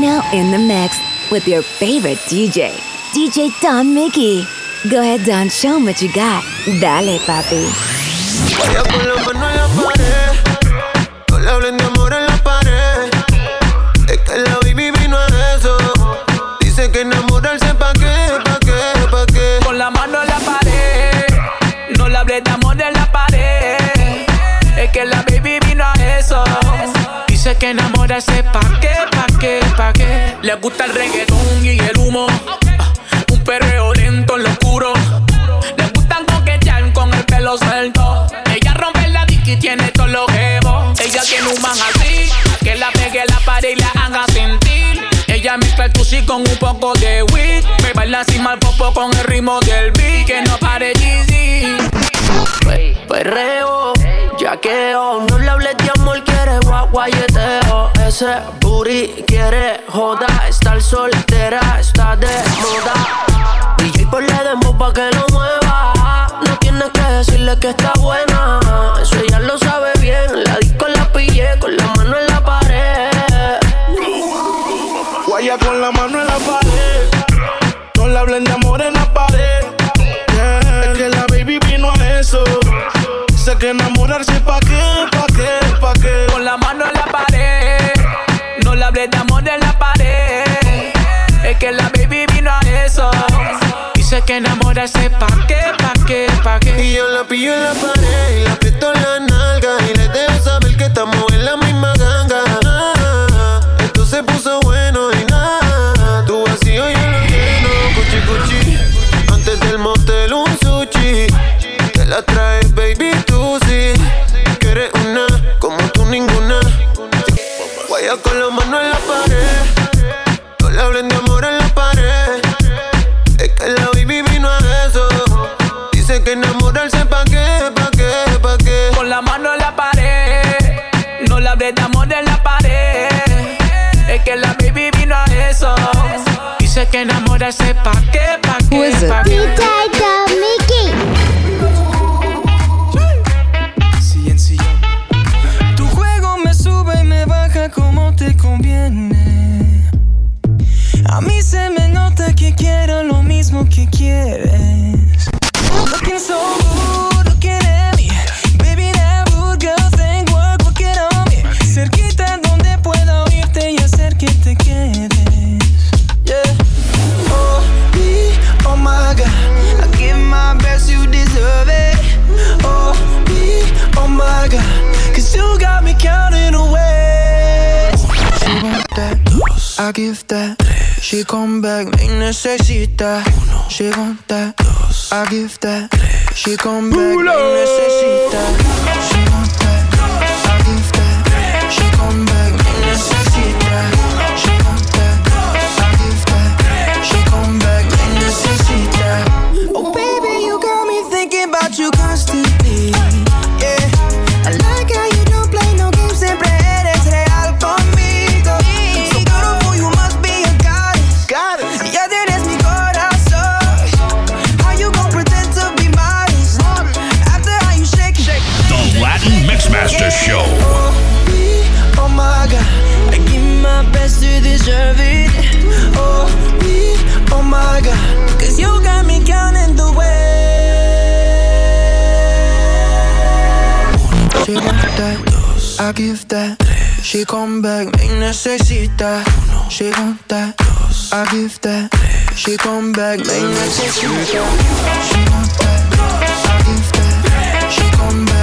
now in the mix with your favorite DJ, DJ Don Mickey. Go ahead, Don, show 'em what you got. Dale, papi. Vaya con la mano en la pared. No le hablen de amor en la pared. Es que la baby vino a eso. Dice que enamorarse pa' qué, pa' qué, pa' qué. Con la mano en la pared. No le hables de amor en la pared. Es que la baby vino a eso. Dice que enamorarse pa' qué, pa' qué, pa' qué. Le gusta el reggaetón y el humo. Ah, Un perreo lento en lo oscuro. Le gustan coquetear con el pelo suelto. Ella rompe la disc y tiene todos los jevos. Ella tiene un man así. Que la pegue la pared y la haga sentir. Ella mezcla el tusi con un poco de weed. Me baila así mal popo con el ritmo del beat. Que no pare Jeezy. Perreo, yaqueo, no le hables de amor, quiere guaguayeteo. Ese booty quiere joda, estar soltera está de moda. DJ ponle demo pa' que lo mueva. No tienes que decirle que está buena, eso ella lo sabe bien. La disco la pillé con la mano en la pared. Guaya con la mano en la pared. No le hablen de amor en la pared. Es que la baby vino a eso. Sé que enamorarse pa' qué, pa' qué, pa' qué. Con la mano en la pared. No le hables de amor en la pared. Es que la baby vino a eso. Dice que enamorarse pa' qué, pa' qué, pa' qué. Y yo la pillo en la pared y la aprieto en la nalga y le dejo saber que estamos en la misma ganga. Ah, Esto se puso bueno y nada. Tu vacío yo lo lleno, cuchi cuchi. Antes del motel un sushi. Te la traes, baby, que enamorarse pa' qué, pa' qué, pa' qué. Necesita. She want that, I give that. She come back, me necesita. She want that, I give that. She come back,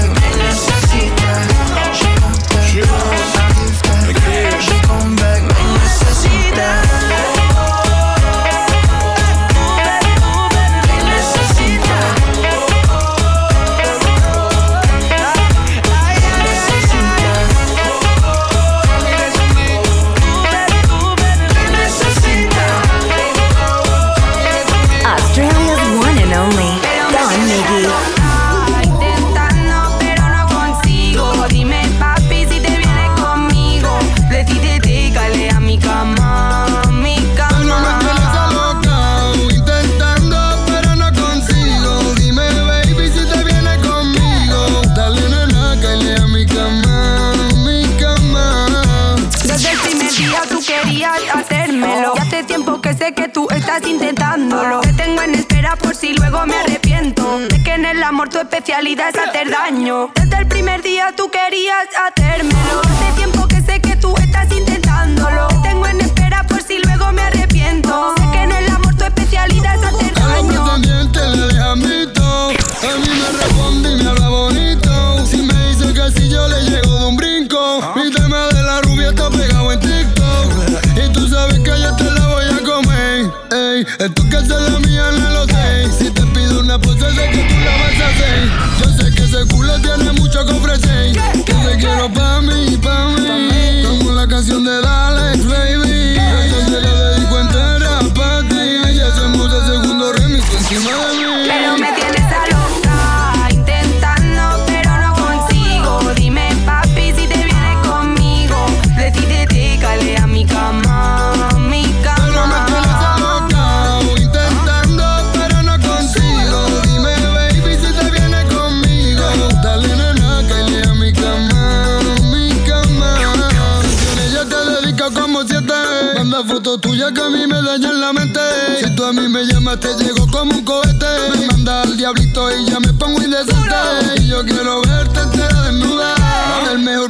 amor tu especialidad es hacer daño. Desde el primer día tú querías hacérmelo. Hace tiempo que sé que tú estás intentándolo. Te tengo en espera por si luego me arrepiento. Sé que en el amor tu especialidad es hacer daño. A le deja mito. A mí me responde y me habla bonito. Si me dice que si yo le llego de un brinco. Mi tema de la rubia está pegado en TikTok. Y tú sabes que yo te la voy a comer. Ey, esto que es la mía no lo sé. Si te pido una pose, sé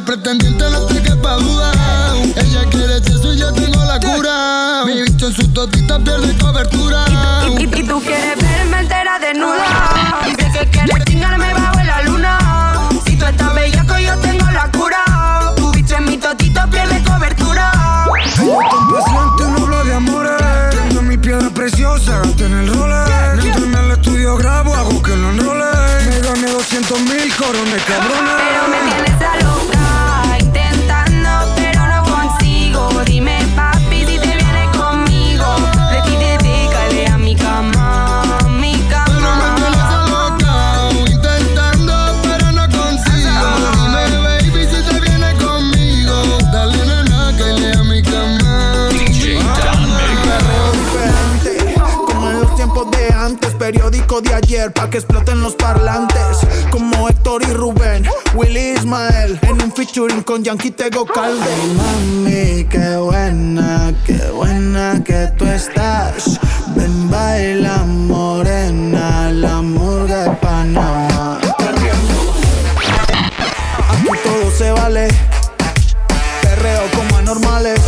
pretendiente no te quepa duda. Ella quiere eso y yo tengo la cura. Mi bicho en su totita pierde cobertura. Y, y, tú quieres verme entera desnuda. Dice que quieres chingarme bajo la luna. Si tú estás bellaco, yo tengo la cura. Tu bicho en mi totito pierde cobertura. preciosa, en el roller. Mientras en el estudio grabo, hago que lo enrole. Me gané 200 mil corones, cabrones. Pero me tienes a periódico de ayer, pa' que exploten los parlantes. Como Héctor y Rubén, Willy Ismael, en un featuring con Yankee Tego Calde. Ay, mami, qué buena, qué buena que tú estás. Ven, baila morena, la murga de Panamá. Aquí todo se vale, perreo como anormales.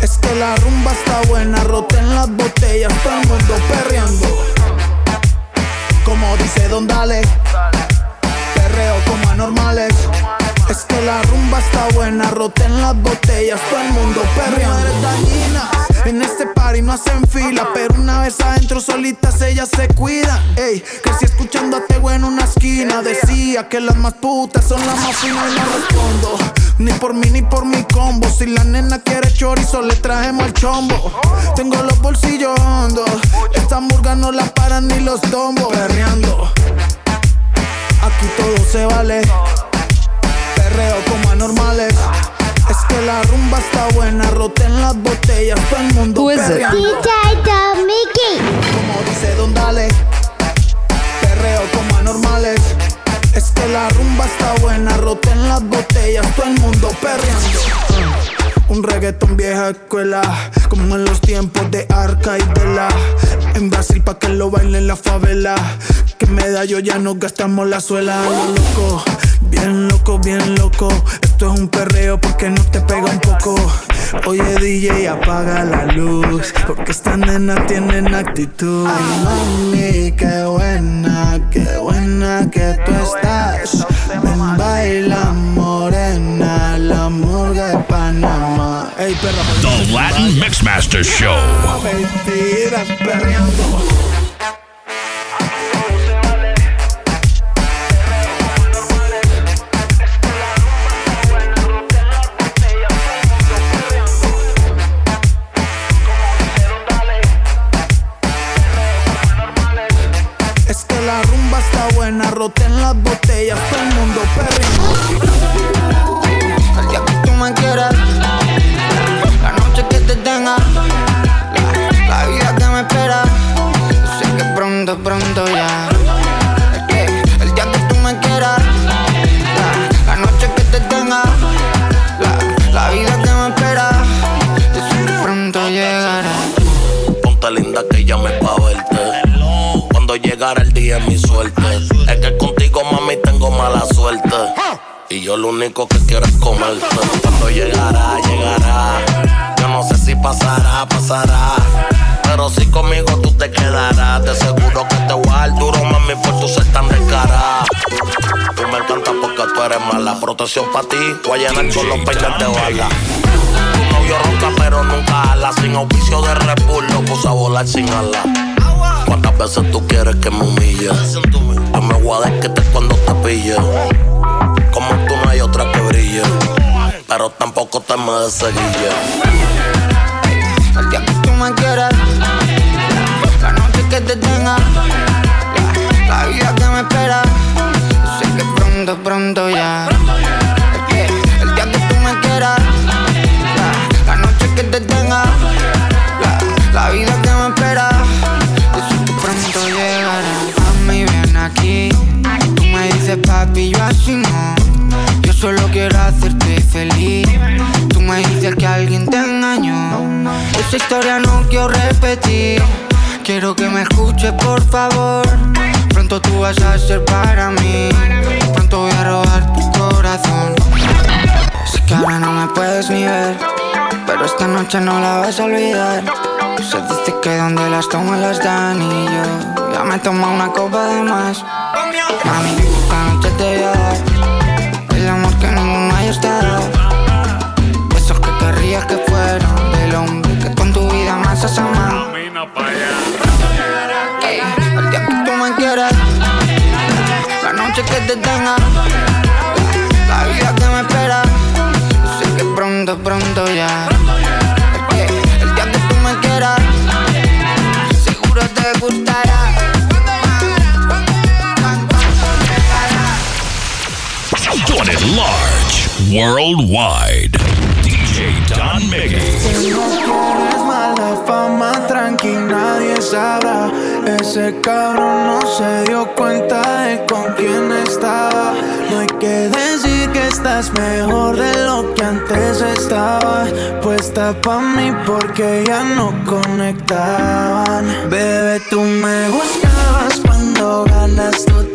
Es que la rumba está buena, roten las botellas, todo el mundo perreando. Como dice Don Dale, perreo como anormales. Es que la rumba está buena, roten las botellas, todo el mundo perreando. eres dañina, en este party no hacen fila, pero una vez adentro solitas ellas se cuidan. Ey, crecí escuchando a Tego en una esquina, decía que las más putas son las más finas y no respondo. Ni por mí ni por mi combo. Si la nena quiere chorizo, le trajemos el chombo. Tengo los bolsillos hondos. Esta murga no la paran ni los tombos. Perreando. Aquí todo se vale. Perreo como anormales. Es que la rumba está buena, roten las botellas, todo el mundo perreando. DJ Mickey. Como dice Don Dale. Perreo como anormales. Es que la rumba está buena, roten las botellas, todo el mundo perreando. Un reggaetón vieja escuela, como en los tiempos de Arca y de la. En Brasil pa' que lo bailen la favela. Que medallo ya no gastamos la suela, lo loco. Bien loco, bien loco. Esto es un perreo porque no te pega un poco. Oye DJ, apaga la luz. Porque esta nena tienen actitud. Ay, mami, qué buena, qué buena que tú estás. Ven, baila morena, la murga de Panamá. Ey, perra, The Latin Mixmaster Show. Mentiras, perreando. Único que quiero es comerte. Cuando llegará, llegará. Yo no sé si pasará, pasará. Pero si conmigo tú te quedarás, te seguro que te voy a dar duro, mami, por tu ser tan descarada. Tú me encantas porque tú eres mala. Protección para ti, voy a llenar con los peñas de bala. Tu novio ronca, pero nunca ala. Sin auspicio de Red Bull, lo puse a volar sin ala. ¿Cuántas veces tú quieres que me humille? Yo me voy a desquitar cuando te pille. Como tú no hay otra que brille. Pero tampoco te me de seguille. El día que tú me quieras, la noche que te tenga, la, vida que me espera. Sé que pronto, pronto ya. El, día que tú me quieras, la, noche que te tenga, la, vida que me espera. Sé que pronto llegará. A mí ven aquí, tú me dices papi, yo así no. Solo quiero hacerte feliz. Tú me dices que alguien te engañó. Esa historia no quiero repetir. Quiero que me escuches, por favor. Pronto tú vas a ser para mí. Pronto voy a robar tu corazón. Sé que ahora no me puedes ni ver. Pero esta noche no la vas a olvidar. Se dice que donde las tomas las dan y yo ya me tomo una copa de más. Mami, esta noche te voy a dar Esos que querrías que fueron del hombre que con tu vida más has amado. Ey, el día que tú me quieras, la noche que te tenga, la, vida que me espera. Yo sé que pronto, pronto ya. El día que tú me quieras, seguro te gustará. Doing it large, worldwide. DJ Don Miggy. Si no quieres fama, tranqui, nadie sabrá. Ese cabrón no se dio cuenta de con quién estaba. No hay que decir que estás mejor de lo que antes estaba. Puesta pa' mí porque ya no conectaban. Bebé, tú me buscabas cuando ganas tú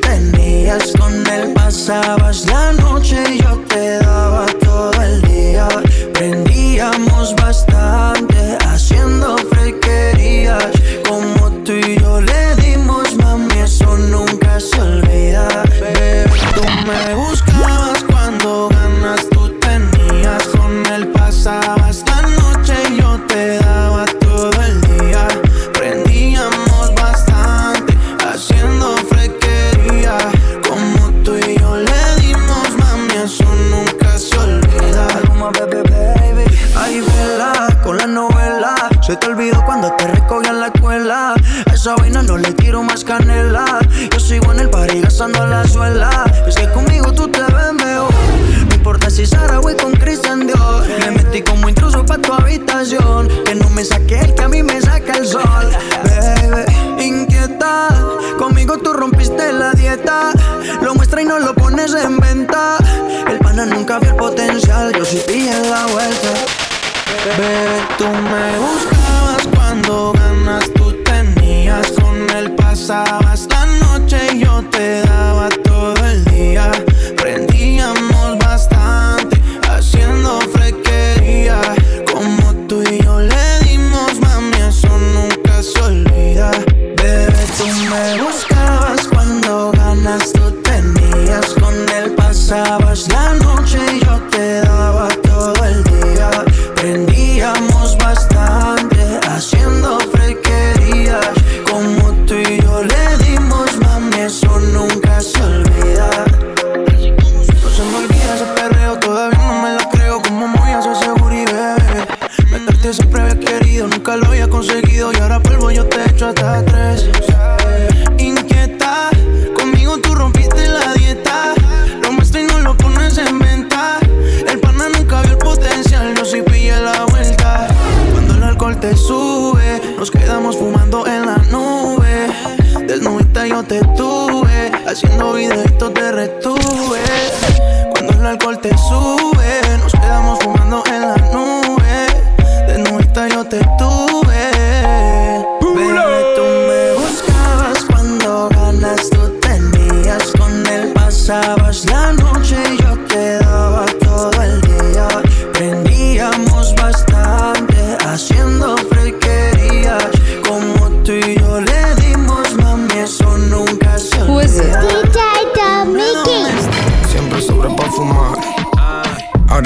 Con él pasabas la noche y yo te daba todo el día. Prendíamos bastante haciendo frequerías. Como tú y yo cuando ganas tú tenías. Con él pasabas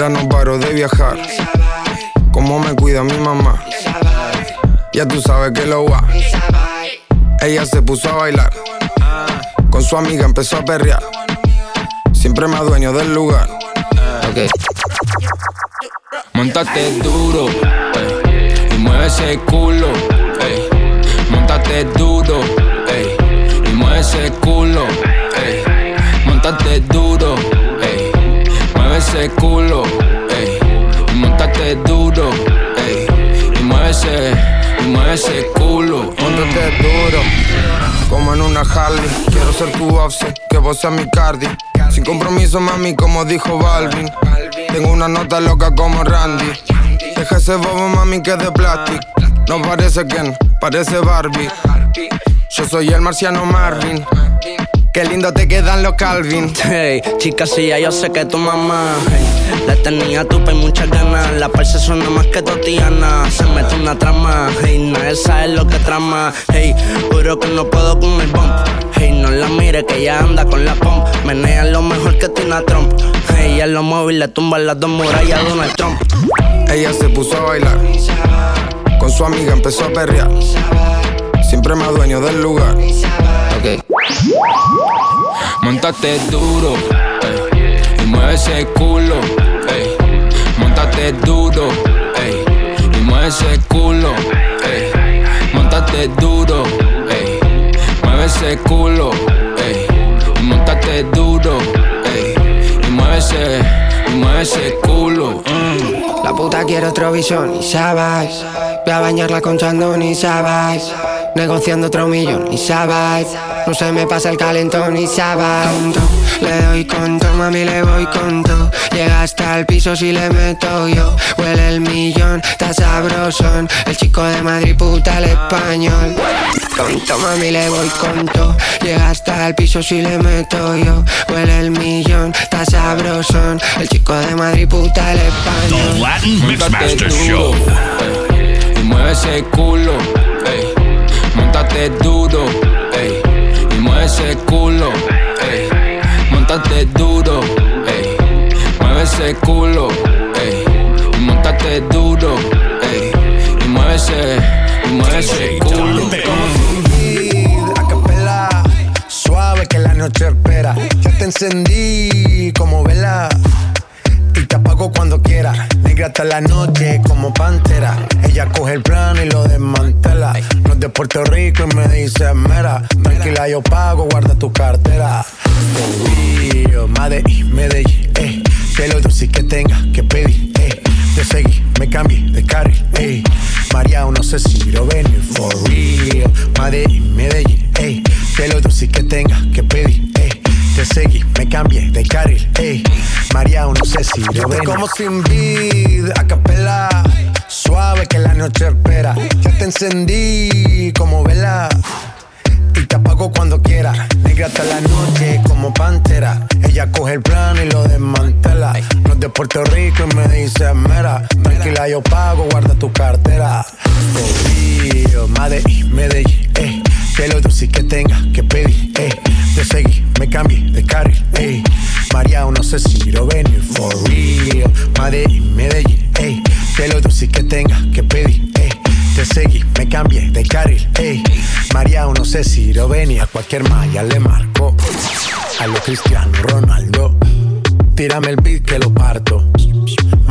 Ahora no paro de viajar. Cómo me cuida mi mamá. Ya tú sabes que lo va. Ella se puso a bailar. Con su amiga empezó a perrear. Siempre más dueño del lugar. Ok. Montate duro, y mueve ese culo, ey. Montate duro, ey, y mueve ese culo, ey. Montate duro, ese culo, ey. Y montate duro, ey, y mueve ese, y mueve ese culo. Montate duro, como en una Harley. Quiero ser tu offset, que vos seas mi cardi. Sin compromiso, mami, como dijo Balvin. Tengo una nota loca como Randy. Deja ese bobo, mami, que es de plástico. No parece Ken, parece Barbie. Yo soy el marciano Marvin. Qué lindo te quedan los Calvin. Hey, chica, sí, ya yo sé que tu mamá hey, le tenía tupa y muchas ganas. La parce suena más que Totiana. Se mete una trama, hey, nadie sabe lo que trama. Hey, juro que no puedo con el bump. Hey, no la mire que ella anda con la pump. Menea lo mejor que Tina Trump. Hey, en los móviles tumba las dos murallas de Donald Trump. Ella se puso a bailar. Con su amiga empezó a perrear. Siempre más dueño del lugar. Ok. Montate duro, y mueve ese culo, ey. Montate duro, ey, y mueve ese culo, ey. Montate duro, ey, mueve ese culo, ey. Montate duro, ey, y mueve ese, mueve ese culo. La puta quiere otro visión y sabes. Voy a bañarla con chandón y sabes. Negociando otro millón y sabes. No se me pasa el calentón y sabes. Tonto, le doy con todo, mami, le voy con todo. Llega hasta el piso si le meto yo. Huele el millón, está sabrosón. El chico de Madrid, puta el español. Tonto, mami, le voy con todo. Llega hasta el piso si le meto yo. Huele el millón, está sabrosón. El chico de Madrid, puta el español. The Latin Mixmaster Show. mueve ese culo, ey. Montate duro, de carril, ey. María, no sé si lo ven. Como sin vida, a capela. Suave que la noche espera. Ya te encendí como vela. Y te apago cuando quiera. Negra hasta la noche como pantera. Ella coge el plano y lo desmantela. No es de Puerto Rico y me dice mera. Tranquila, yo pago, guarda tu cartera. Real, Medellín, Medellín, eh. Que lo dulce que tenga que pedir, eh. Te seguí, me cambié de carril, eh. María, no sé si lo venir, for real. Medellín, Medellín, eh. Que lo dulce que tenga que pedir, eh. Te seguí, me cambié de carril, ey. María, no sé si lo venía, cualquier malla le marco. A lo Cristiano Ronaldo, tírame el beat que lo parto.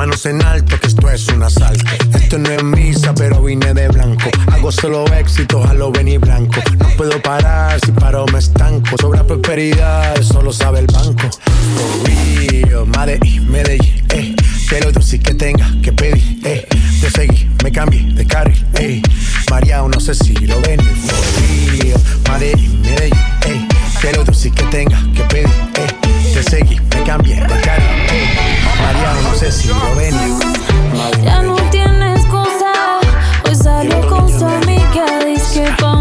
Manos en alto, que esto es un asalto. Esto no es misa, pero vine de blanco. Hago solo éxitos a lo venir blanco. No puedo parar, si paro me estanco. Sobra prosperidad, eso lo sabe el banco. Real, Medellín, Medellín, eh. Que lo dulce que tenga que pedir, eh. Te seguí, me cambié de carril, eh. María, no sé si lo ven, real. Medellín, Medellín, eh. Que lo dulce que tenga que pedir, eh. Te seguí, me cambié de carril, María, no sé si lo ven. Ya no tiene excusa. Hoy salió con su amiga. Dice que pa'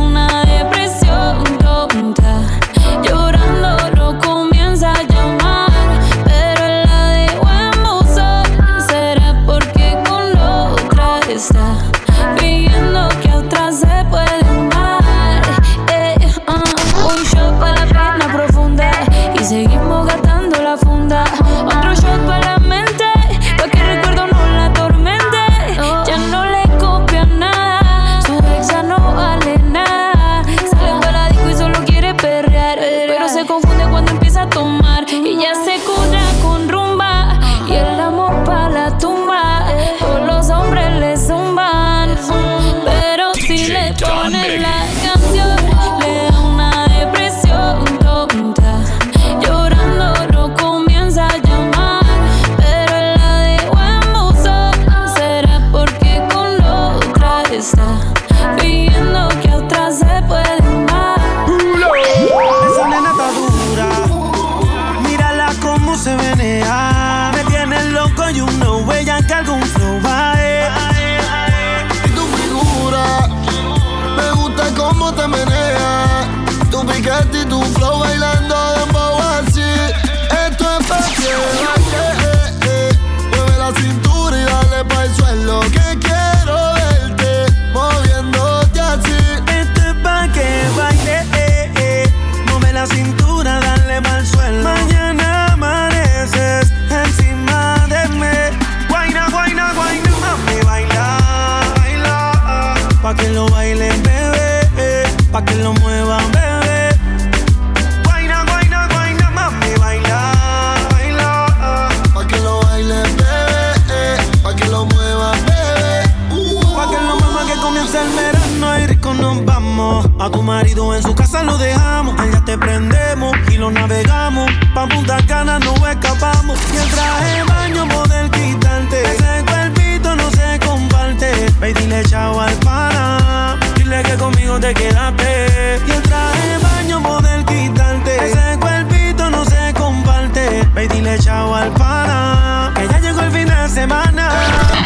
estas ganas no escapamos. Y el traje baño model quitante, ese cuerpito no se comparte. Ve dile chao al pana, dile que conmigo te quedaste. Y el traje baño model quitante, ese cuerpito no se comparte. Ve dile chao al pana, que ya llegó el fin de semana.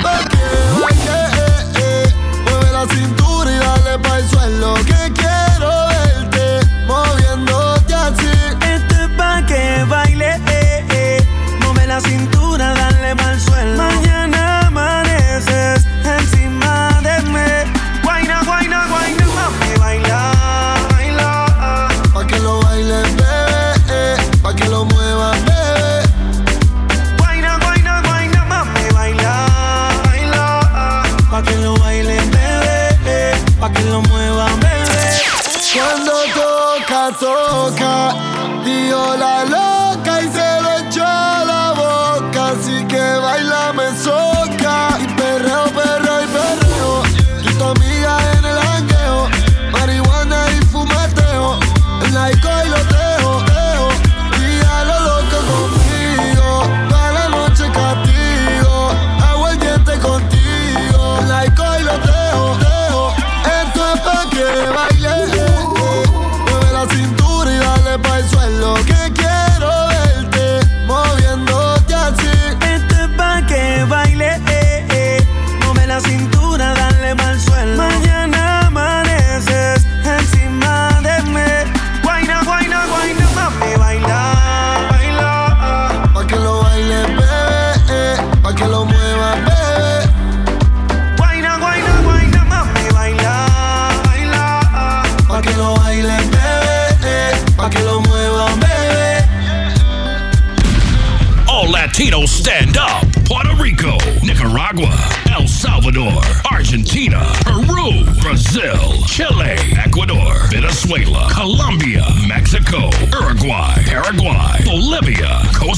Porque, eh, eh, eh, eh, mueve la cintura y dale pa' el suelo que quieres.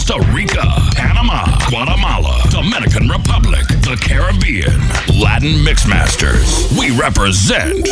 Costa Rica, Panama, Guatemala, Dominican Republic, the Caribbean, Latin Mixmasters. We represent